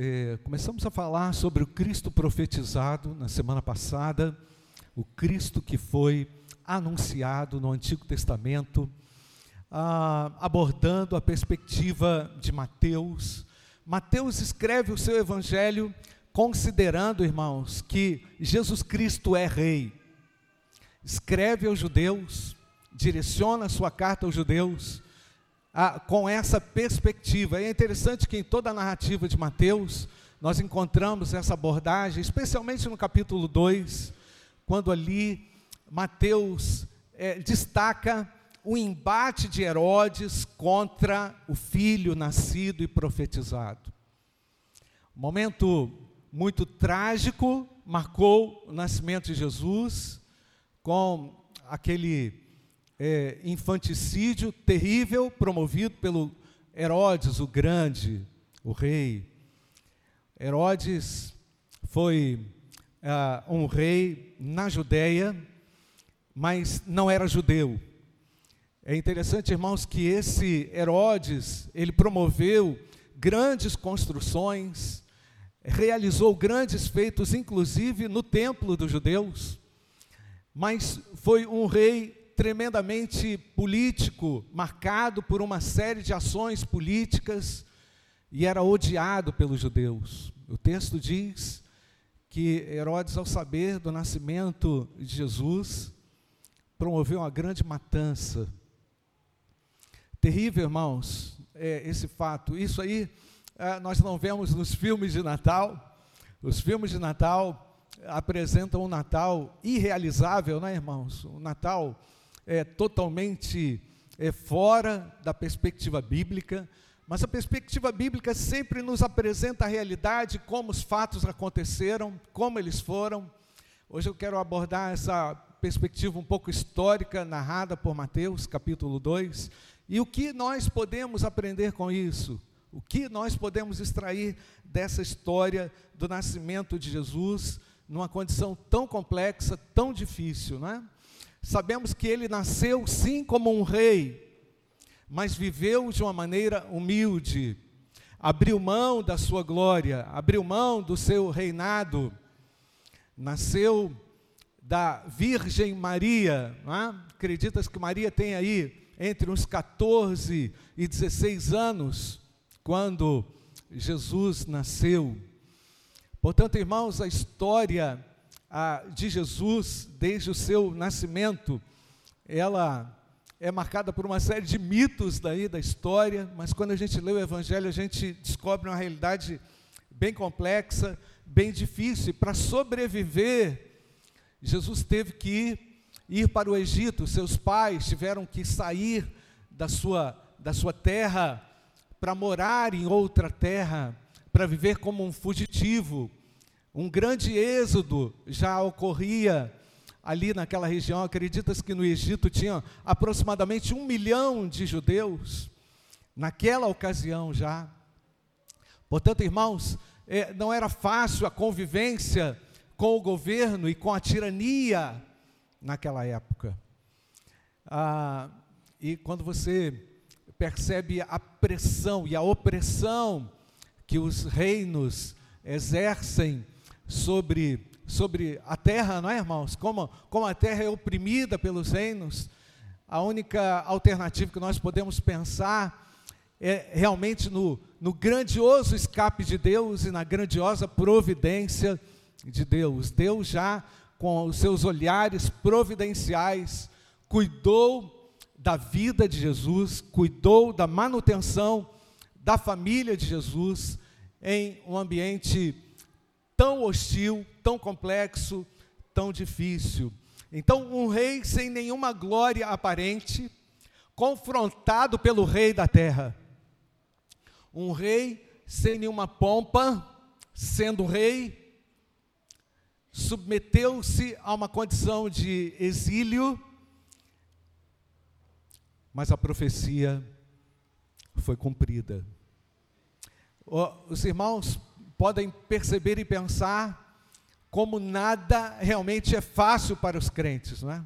eh, começamos a falar sobre o Cristo profetizado na semana passada, o Cristo que foi anunciado no Antigo Testamento, ah, abordando a perspectiva de Mateus. Mateus escreve o seu evangelho considerando, irmãos, que Jesus Cristo é rei. Escreve aos judeus, direciona a sua carta aos judeus ah, com essa perspectiva. É interessante que em toda a narrativa de Mateus, nós encontramos essa abordagem, especialmente no capítulo 2, quando ali Mateus é, destaca o embate de Herodes contra o filho nascido e profetizado. momento muito trágico marcou o nascimento de Jesus, com aquele é, infanticídio terrível promovido pelo Herodes o Grande, o rei. Herodes foi ah, um rei na Judéia, mas não era judeu. É interessante, irmãos, que esse Herodes, ele promoveu grandes construções, realizou grandes feitos, inclusive no templo dos judeus, mas foi um rei tremendamente político, marcado por uma série de ações políticas e era odiado pelos judeus. O texto diz que Herodes, ao saber do nascimento de Jesus, promoveu uma grande matança. Terrível, irmãos, é esse fato. Isso aí é, nós não vemos nos filmes de Natal. Os filmes de Natal apresentam um Natal irrealizável, né, irmãos? Um Natal é, totalmente é, fora da perspectiva bíblica, mas a perspectiva bíblica sempre nos apresenta a realidade, como os fatos aconteceram, como eles foram. Hoje eu quero abordar essa perspectiva um pouco histórica, narrada por Mateus, capítulo 2, e o que nós podemos aprender com isso? O que nós podemos extrair dessa história do nascimento de Jesus numa condição tão complexa, tão difícil, não é? Sabemos que ele nasceu sim como um rei, mas viveu de uma maneira humilde, abriu mão da sua glória, abriu mão do seu reinado, nasceu da Virgem Maria, é? acreditas que Maria tem aí entre uns 14 e 16 anos, quando Jesus nasceu. Portanto, irmãos, a história de Jesus, desde o seu nascimento, ela é marcada por uma série de mitos daí da história, mas quando a gente lê o Evangelho, a gente descobre uma realidade bem complexa, bem difícil. Para sobreviver, Jesus teve que ir, para o Egito, seus pais tiveram que sair da sua, da sua terra para morar em outra terra, para viver como um fugitivo, um grande êxodo já ocorria ali naquela região. Acredita-se que no Egito tinha aproximadamente um milhão de judeus, naquela ocasião já. Portanto, irmãos, é, não era fácil a convivência com o governo e com a tirania naquela época. Ah, e quando você percebe a pressão e a opressão que os reinos exercem sobre, sobre a terra, não é, irmãos? Como, como a terra é oprimida pelos reinos, a única alternativa que nós podemos pensar é realmente no, no grandioso escape de Deus e na grandiosa providência de Deus. Deus já, com os seus olhares providenciais, cuidou da vida de Jesus, cuidou da manutenção da família de Jesus em um ambiente tão hostil, tão complexo, tão difícil. Então, um rei sem nenhuma glória aparente, confrontado pelo rei da terra. Um rei sem nenhuma pompa, sendo rei, submeteu-se a uma condição de exílio, mas a profecia foi cumprida. Os irmãos podem perceber e pensar como nada realmente é fácil para os crentes, não é?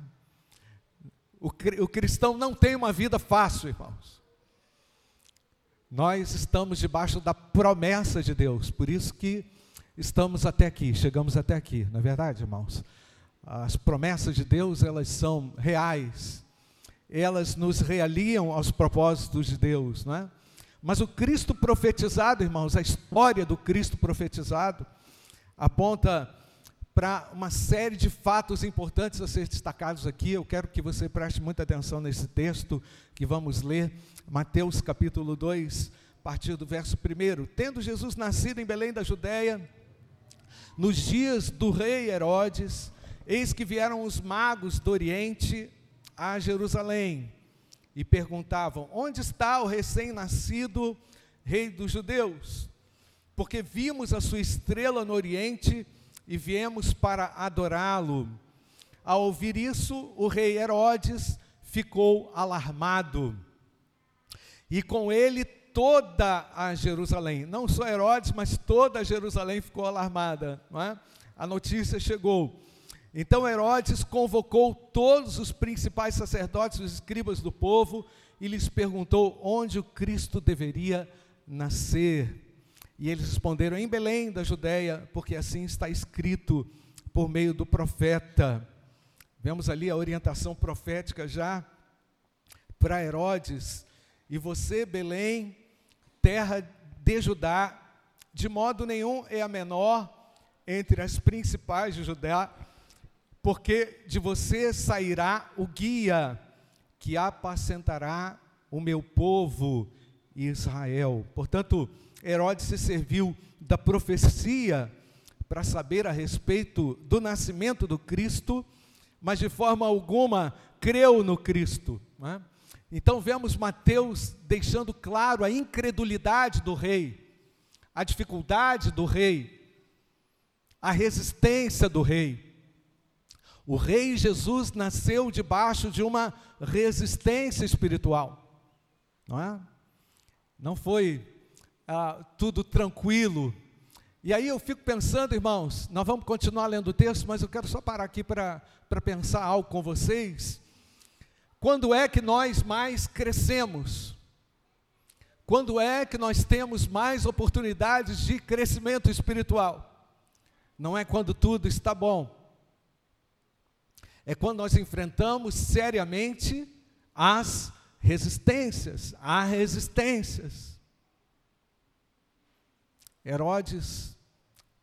O, o cristão não tem uma vida fácil, irmãos. Nós estamos debaixo da promessa de Deus, por isso que estamos até aqui, chegamos até aqui, não é verdade, irmãos? As promessas de Deus, elas são reais, elas nos realiam aos propósitos de Deus, não é? Mas o Cristo profetizado, irmãos, a história do Cristo profetizado, aponta para uma série de fatos importantes a ser destacados aqui. Eu quero que você preste muita atenção nesse texto que vamos ler, Mateus capítulo 2, a partir do verso 1. Tendo Jesus nascido em Belém da Judéia, nos dias do rei Herodes, eis que vieram os magos do Oriente a Jerusalém e perguntavam: Onde está o recém-nascido rei dos judeus? Porque vimos a sua estrela no Oriente e viemos para adorá-lo. Ao ouvir isso, o rei Herodes ficou alarmado. E com ele toda a Jerusalém, não só Herodes, mas toda a Jerusalém ficou alarmada. É? A notícia chegou. Então Herodes convocou todos os principais sacerdotes, os escribas do povo, e lhes perguntou onde o Cristo deveria nascer. E eles responderam: em Belém da Judéia, porque assim está escrito por meio do profeta. Vemos ali a orientação profética já para Herodes. E você, Belém, terra de Judá, de modo nenhum é a menor entre as principais de Judá, porque de você sairá o guia que apacentará o meu povo Israel. Portanto, Herodes se serviu da profecia para saber a respeito do nascimento do Cristo, mas de forma alguma creu no Cristo. É? Então vemos Mateus deixando claro a incredulidade do rei, a dificuldade do rei, a resistência do rei. O rei Jesus nasceu debaixo de uma resistência espiritual, não é? Não foi ah, tudo tranquilo. E aí eu fico pensando, irmãos, nós vamos continuar lendo o texto, mas eu quero só parar aqui para pensar algo com vocês. Quando é que nós mais crescemos? Quando é que nós temos mais oportunidades de crescimento espiritual? Não é quando tudo está bom. É quando nós enfrentamos seriamente as resistências. Há resistências. Herodes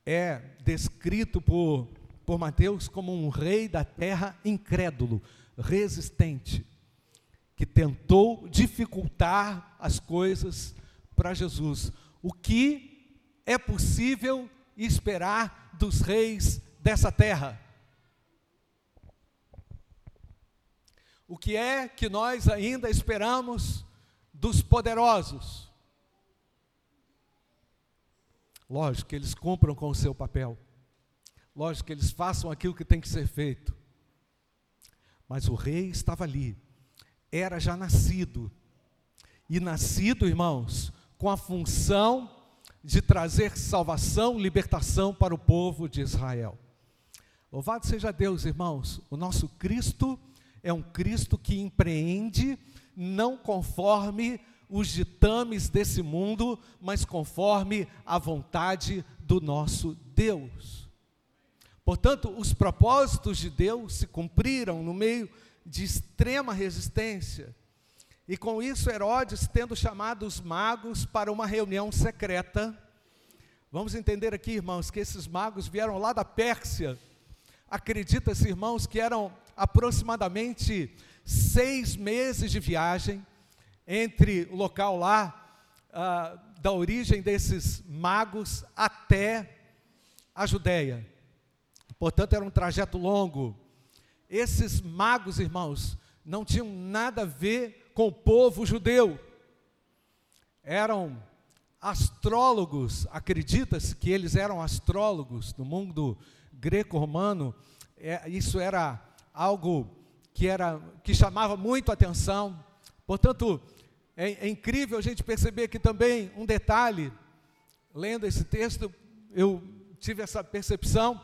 é descrito por, por Mateus como um rei da terra incrédulo, resistente, que tentou dificultar as coisas para Jesus. O que é possível esperar dos reis dessa terra? O que é que nós ainda esperamos dos poderosos? Lógico que eles cumpram com o seu papel. Lógico que eles façam aquilo que tem que ser feito. Mas o rei estava ali, era já nascido. E nascido, irmãos, com a função de trazer salvação, libertação para o povo de Israel. Louvado seja Deus, irmãos. O nosso Cristo é um Cristo que empreende não conforme os ditames desse mundo, mas conforme a vontade do nosso Deus. Portanto, os propósitos de Deus se cumpriram no meio de extrema resistência. E com isso, Herodes, tendo chamado os magos para uma reunião secreta, vamos entender aqui, irmãos, que esses magos vieram lá da Pérsia. Acredita-se, irmãos, que eram aproximadamente seis meses de viagem entre o local lá, ah, da origem desses magos até a Judéia. Portanto, era um trajeto longo. Esses magos, irmãos, não tinham nada a ver com o povo judeu. Eram astrólogos, acredita-se que eles eram astrólogos no mundo greco-romano. É, isso era algo que era que chamava muito atenção. Portanto, é, é incrível a gente perceber aqui também um detalhe. Lendo esse texto, eu tive essa percepção.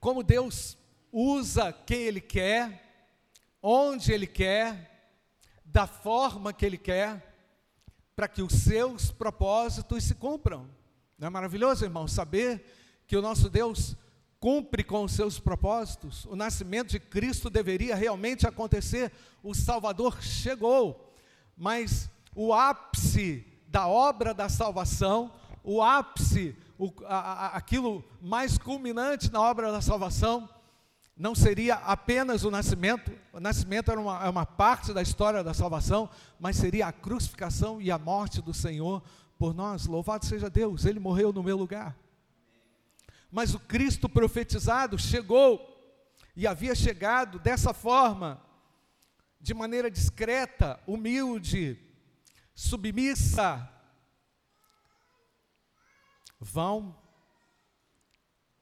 Como Deus usa quem Ele quer, onde Ele quer, da forma que Ele quer, para que os seus propósitos se cumpram. Não é maravilhoso, irmão, saber que o nosso Deus cumpre com os seus propósitos? O nascimento de Cristo deveria realmente acontecer, o Salvador chegou, mas o ápice da obra da salvação, o ápice, o, a, a, aquilo mais culminante na obra da salvação, não seria apenas o nascimento, o nascimento era uma, é uma parte da história da salvação, mas seria a crucificação e a morte do Senhor por nós. Louvado seja Deus, Ele morreu no meu lugar. Mas o Cristo profetizado chegou e havia chegado dessa forma, de maneira discreta, humilde, submissa. Vão,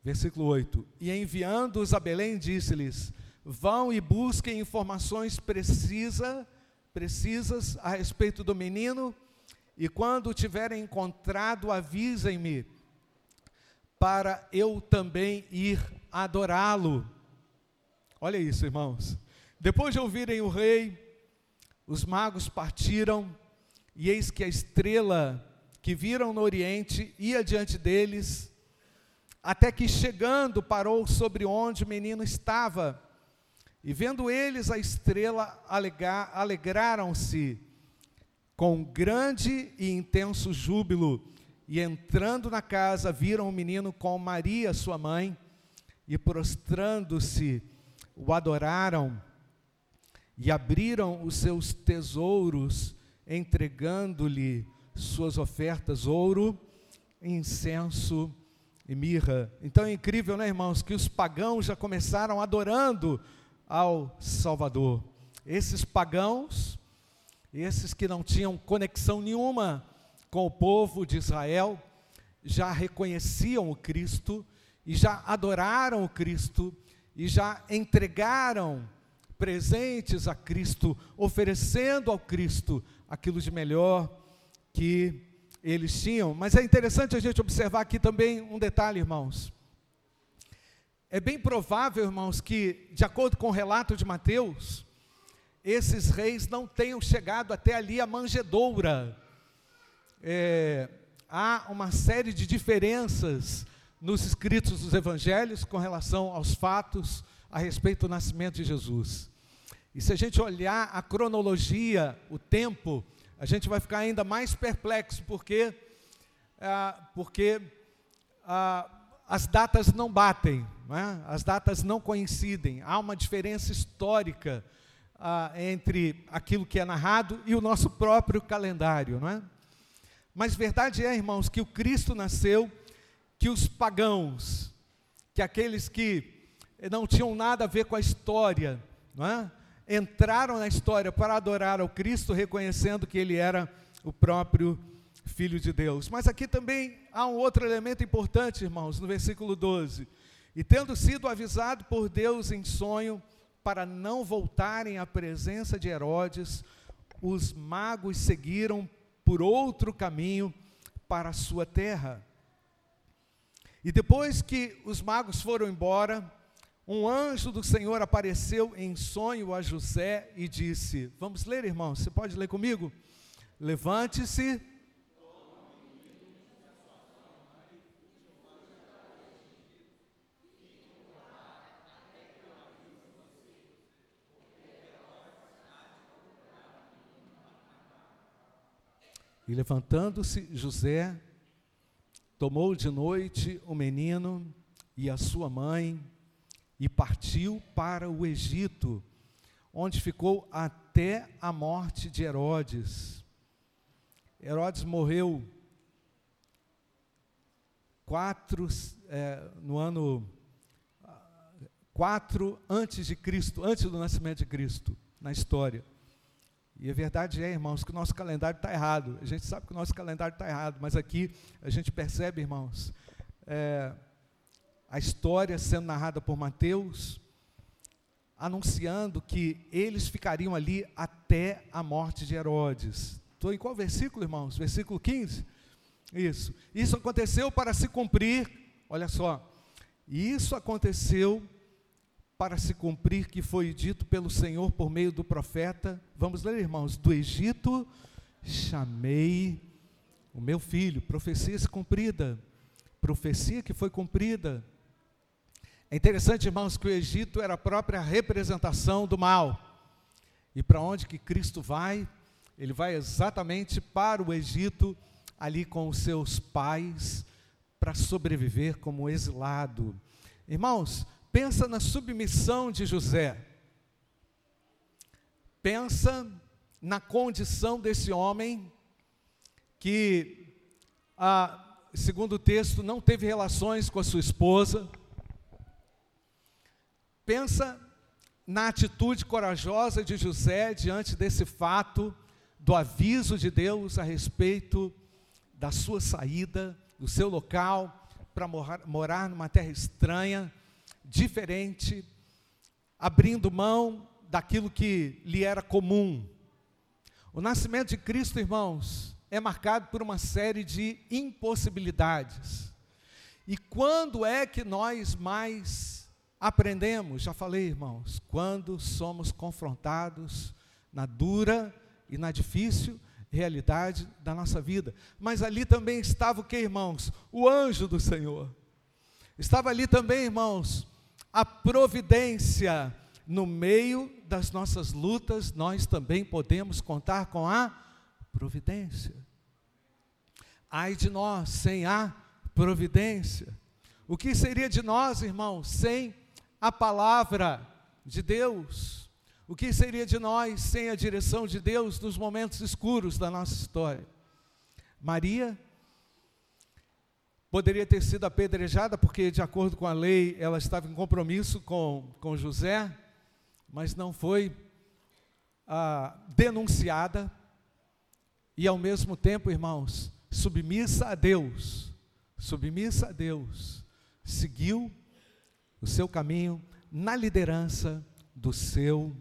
versículo 8: E enviando-os a Belém, disse-lhes: Vão e busquem informações precisa, precisas a respeito do menino, e quando tiverem encontrado, avisem-me para eu também ir adorá-lo. Olha isso, irmãos. Depois de ouvirem o rei, os magos partiram, e eis que a estrela que viram no oriente ia diante deles, até que chegando parou sobre onde o menino estava. E vendo eles a estrela, alegraram-se com grande e intenso júbilo. E entrando na casa, viram o menino com Maria, sua mãe, e prostrando-se, o adoraram e abriram os seus tesouros, entregando-lhe suas ofertas, ouro, incenso e mirra. Então é incrível, né, irmãos, que os pagãos já começaram adorando ao Salvador. Esses pagãos, esses que não tinham conexão nenhuma com o povo de Israel, já reconheciam o Cristo e já adoraram o Cristo e já entregaram presentes a Cristo, oferecendo ao Cristo aquilo de melhor que eles tinham. Mas é interessante a gente observar aqui também um detalhe, irmãos. É bem provável, irmãos, que, de acordo com o relato de Mateus, esses reis não tenham chegado até ali a manjedoura é, há uma série de diferenças nos escritos dos evangelhos com relação aos fatos a respeito do nascimento de Jesus. E se a gente olhar a cronologia, o tempo, a gente vai ficar ainda mais perplexo, porque, ah, porque ah, as datas não batem, não é? as datas não coincidem, há uma diferença histórica ah, entre aquilo que é narrado e o nosso próprio calendário, não é? Mas verdade é, irmãos, que o Cristo nasceu, que os pagãos, que aqueles que não tinham nada a ver com a história, é? entraram na história para adorar ao Cristo, reconhecendo que ele era o próprio Filho de Deus. Mas aqui também há um outro elemento importante, irmãos, no versículo 12. E tendo sido avisado por Deus em sonho, para não voltarem à presença de Herodes, os magos seguiram por outro caminho para a sua terra. E depois que os magos foram embora, um anjo do Senhor apareceu em sonho a José e disse: Vamos ler, irmão? Você pode ler comigo? Levante-se E levantando-se José, tomou de noite o menino e a sua mãe e partiu para o Egito, onde ficou até a morte de Herodes. Herodes morreu quatro, é, no ano quatro antes de Cristo, antes do nascimento de Cristo, na história. E a verdade é, irmãos, que o nosso calendário está errado. A gente sabe que o nosso calendário está errado, mas aqui a gente percebe, irmãos, é, a história sendo narrada por Mateus, anunciando que eles ficariam ali até a morte de Herodes. Estou em qual versículo, irmãos? Versículo 15? Isso. Isso aconteceu para se cumprir, olha só, isso aconteceu para se cumprir que foi dito pelo Senhor por meio do profeta. Vamos ler, irmãos, do Egito chamei o meu filho. Profecia se cumprida. Profecia que foi cumprida. É interessante, irmãos, que o Egito era a própria representação do mal. E para onde que Cristo vai? Ele vai exatamente para o Egito, ali com os seus pais, para sobreviver como exilado. Irmãos, pensa na submissão de José. Pensa na condição desse homem que, ah, segundo o texto, não teve relações com a sua esposa. Pensa na atitude corajosa de José diante desse fato, do aviso de Deus a respeito da sua saída, do seu local, para morar, morar numa terra estranha, diferente, abrindo mão daquilo que lhe era comum. O nascimento de Cristo, irmãos, é marcado por uma série de impossibilidades. E quando é que nós mais Aprendemos, já falei, irmãos, quando somos confrontados na dura e na difícil realidade da nossa vida. Mas ali também estava o que, irmãos? O anjo do Senhor. Estava ali também, irmãos, a providência. No meio das nossas lutas, nós também podemos contar com a providência. Ai de nós sem a providência. O que seria de nós, irmãos, sem a palavra de Deus. O que seria de nós sem a direção de Deus nos momentos escuros da nossa história? Maria poderia ter sido apedrejada, porque, de acordo com a lei, ela estava em compromisso com, com José, mas não foi ah, denunciada, e ao mesmo tempo, irmãos, submissa a Deus, submissa a Deus, seguiu o seu caminho na liderança do seu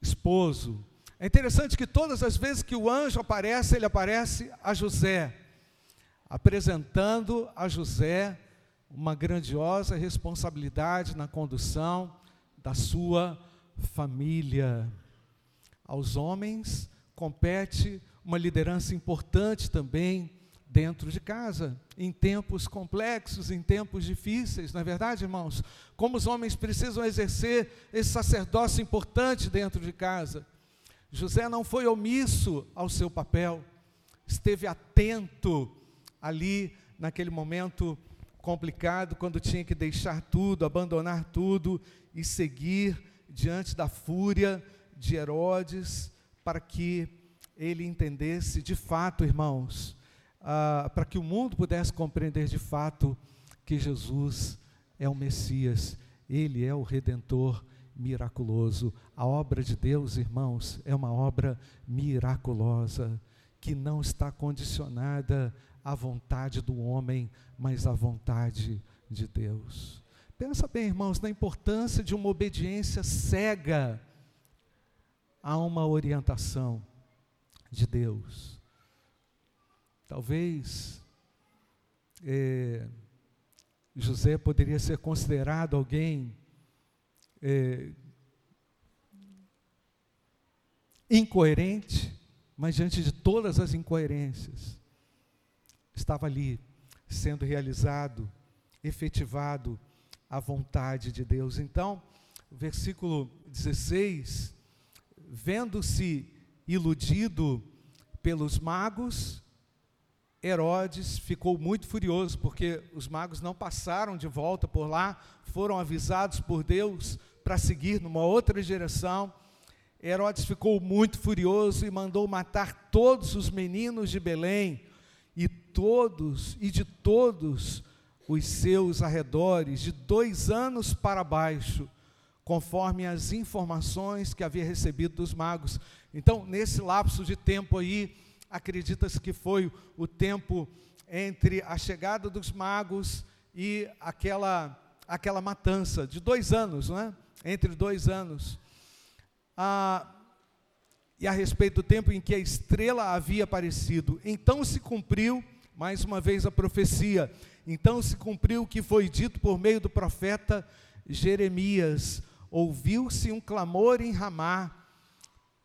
esposo. É interessante que todas as vezes que o anjo aparece, ele aparece a José, apresentando a José uma grandiosa responsabilidade na condução da sua família. Aos homens compete uma liderança importante também dentro de casa, em tempos complexos, em tempos difíceis, não é verdade, irmãos? Como os homens precisam exercer esse sacerdócio importante dentro de casa. José não foi omisso ao seu papel, esteve atento ali naquele momento complicado, quando tinha que deixar tudo, abandonar tudo e seguir diante da fúria de Herodes, para que ele entendesse de fato, irmãos, ah, para que o mundo pudesse compreender de fato que Jesus é o Messias, ele é o Redentor miraculoso. A obra de Deus, irmãos, é uma obra miraculosa, que não está condicionada à vontade do homem, mas à vontade de Deus. Pensa bem, irmãos, na importância de uma obediência cega a uma orientação de Deus. Talvez é, José poderia ser considerado alguém é, incoerente, mas diante de todas as incoerências, estava ali sendo realizado, efetivado a vontade de Deus. Então, versículo 16: vendo-se iludido pelos magos, Herodes ficou muito furioso porque os magos não passaram de volta por lá, foram avisados por Deus para seguir numa outra direção. Herodes ficou muito furioso e mandou matar todos os meninos de Belém e todos e de todos os seus arredores, de dois anos para baixo, conforme as informações que havia recebido dos magos. Então, nesse lapso de tempo aí, acredita-se que foi o tempo entre a chegada dos magos e aquela, aquela matança, de dois anos, não é? Entre dois anos. Ah, e a respeito do tempo em que a estrela havia aparecido. Então se cumpriu, mais uma vez, a profecia. Então se cumpriu o que foi dito por meio do profeta Jeremias. Ouviu-se um clamor em Ramá,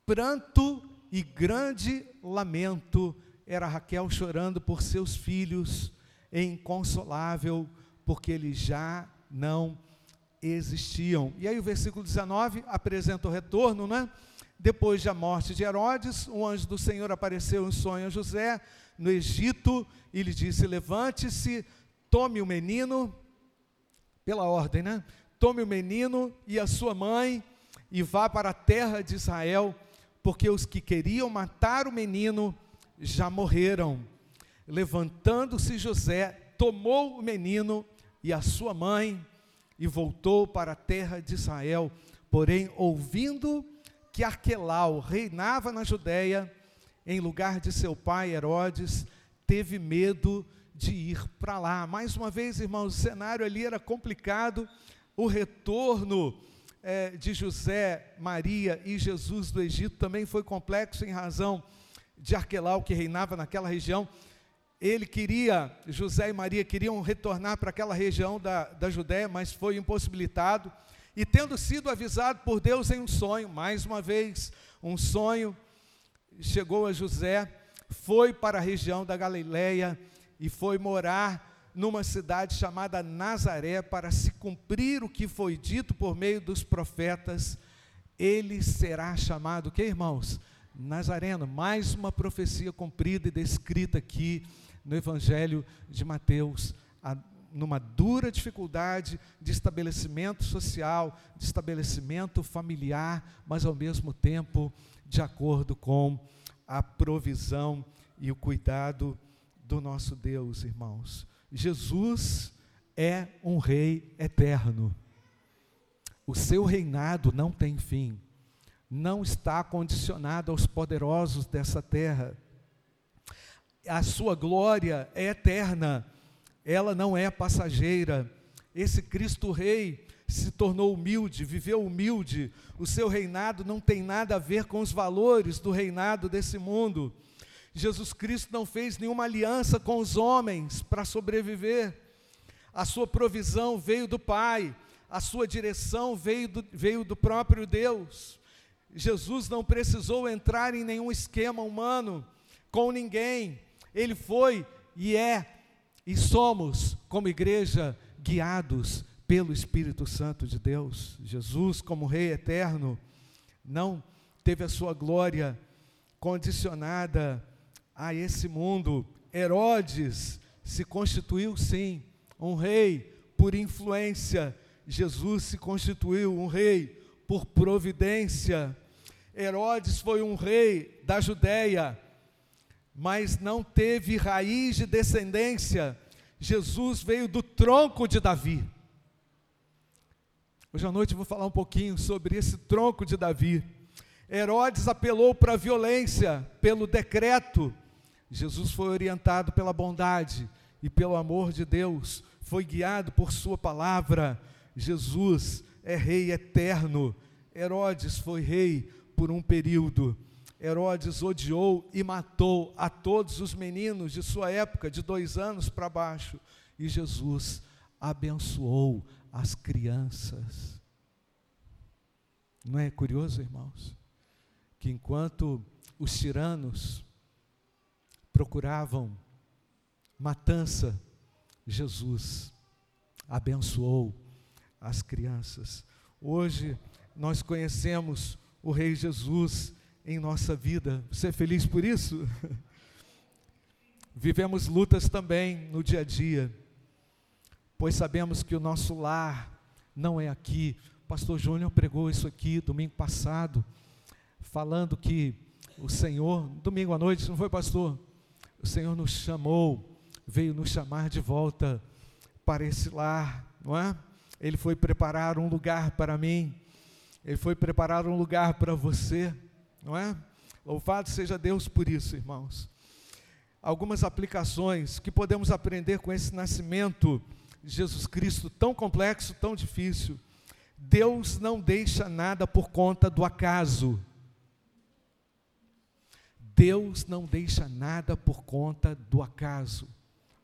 pranto e grande lamento era Raquel chorando por seus filhos, inconsolável, porque eles já não existiam. E aí o versículo 19 apresenta o retorno, né? Depois da morte de Herodes, um anjo do Senhor apareceu em sonho a José no Egito e lhe disse: Levante-se, tome o menino, pela ordem, né? Tome o menino e a sua mãe e vá para a terra de Israel, porque os que queriam matar o menino já morreram. Levantando-se José, tomou o menino e a sua mãe e voltou para a terra de Israel. Porém, ouvindo que Arquelau reinava na Judéia, em lugar de seu pai Herodes, teve medo de ir para lá. Mais uma vez, irmãos, o cenário ali era complicado, o retorno é, de José, Maria e Jesus do Egito também foi complexo em razão de Arquelau, que reinava naquela região. Ele queria, José e Maria queriam retornar para aquela região da, da Judéia, mas foi impossibilitado. E tendo sido avisado por Deus em um sonho, mais uma vez, um sonho, chegou a José, foi para a região da Galileia e foi morar numa cidade chamada Nazaré para se cumprir o que foi dito por meio dos profetas. Ele será chamado, que irmãos? Nazareno, mais uma profecia cumprida e descrita aqui no Evangelho de Mateus, a, numa dura dificuldade de estabelecimento social, de estabelecimento familiar, mas ao mesmo tempo de acordo com a provisão e o cuidado do nosso Deus, irmãos. Jesus é um rei eterno. O seu reinado não tem fim não está condicionado aos poderosos dessa terra. A sua glória é eterna, ela não é passageira. Esse Cristo Rei se tornou humilde, viveu humilde. O seu reinado não tem nada a ver com os valores do reinado desse mundo. Jesus Cristo não fez nenhuma aliança com os homens para sobreviver. A sua provisão veio do Pai, a sua direção veio do, veio do próprio Deus. Jesus não precisou entrar em nenhum esquema humano com ninguém. Ele foi e é e somos, como igreja, guiados pelo Espírito Santo de Deus. Jesus, como Rei eterno, não teve a sua glória condicionada a esse mundo. Herodes se constituiu, sim, um rei por influência. Jesus se constituiu um rei por providência. Herodes foi um rei da Judéia, mas não teve raiz de descendência. Jesus veio do tronco de Davi. Hoje à noite eu vou falar um pouquinho sobre esse tronco de Davi. Herodes apelou para a violência, pelo decreto. Jesus foi orientado pela bondade e pelo amor de Deus, foi guiado por Sua palavra. Jesus é Rei eterno. Herodes foi rei por um período. Herodes odiou e matou a todos os meninos de sua época, de dois anos para baixo. E Jesus abençoou as crianças. Não é curioso, irmãos? Que enquanto os tiranos procuravam matança, Jesus abençoou as crianças. Hoje nós conhecemos o Rei Jesus em nossa vida. Você é feliz por isso? Vivemos lutas também no dia a dia, pois sabemos que o nosso lar não é aqui. O pastor Júnior pregou isso aqui domingo passado, falando que o Senhor, domingo à noite, não foi, pastor? O Senhor nos chamou, veio nos chamar de volta para esse lar, não é? Ele foi preparar um lugar para mim. Ele foi preparar um lugar para você, não é? Louvado seja Deus por isso, irmãos. Algumas aplicações que podemos aprender com esse nascimento de Jesus Cristo tão complexo, tão difícil. Deus não deixa nada por conta do acaso. Deus não deixa nada por conta do acaso.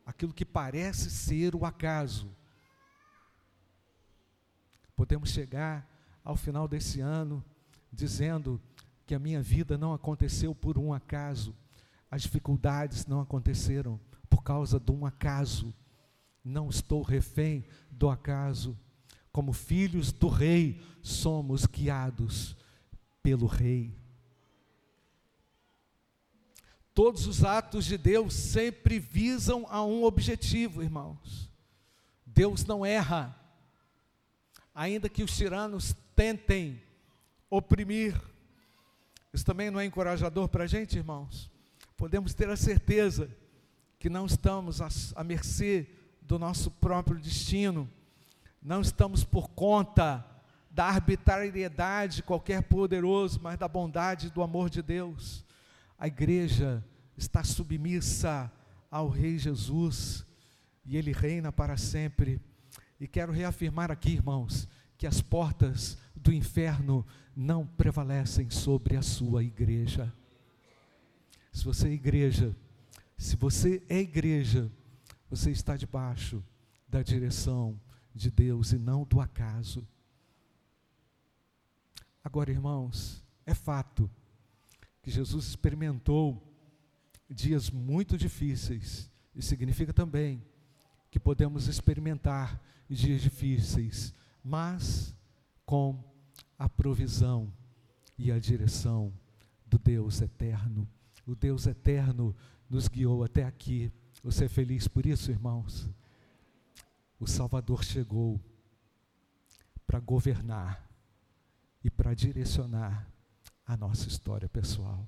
Aquilo que parece ser o acaso. Podemos chegar ao final desse ano, dizendo que a minha vida não aconteceu por um acaso, as dificuldades não aconteceram por causa de um acaso. Não estou refém do acaso. Como filhos do Rei, somos guiados pelo Rei. Todos os atos de Deus sempre visam a um objetivo, irmãos. Deus não erra. Ainda que os tiranos tentem oprimir. Isso também não é encorajador para a gente, irmãos? Podemos ter a certeza que não estamos à mercê do nosso próprio destino, não estamos por conta da arbitrariedade de qualquer poderoso, mas da bondade e do amor de Deus. A igreja está submissa ao Rei Jesus e ele reina para sempre. E quero reafirmar aqui, irmãos, que as portas do inferno não prevalecem sobre a sua igreja. Se você é igreja, se você é igreja, você está debaixo da direção de Deus e não do acaso. Agora, irmãos, é fato que Jesus experimentou dias muito difíceis, e significa também que podemos experimentar dias difíceis, mas com a provisão e a direção do Deus eterno. O Deus eterno nos guiou até aqui. Você é feliz por isso, irmãos? O Salvador chegou para governar e para direcionar a nossa história pessoal.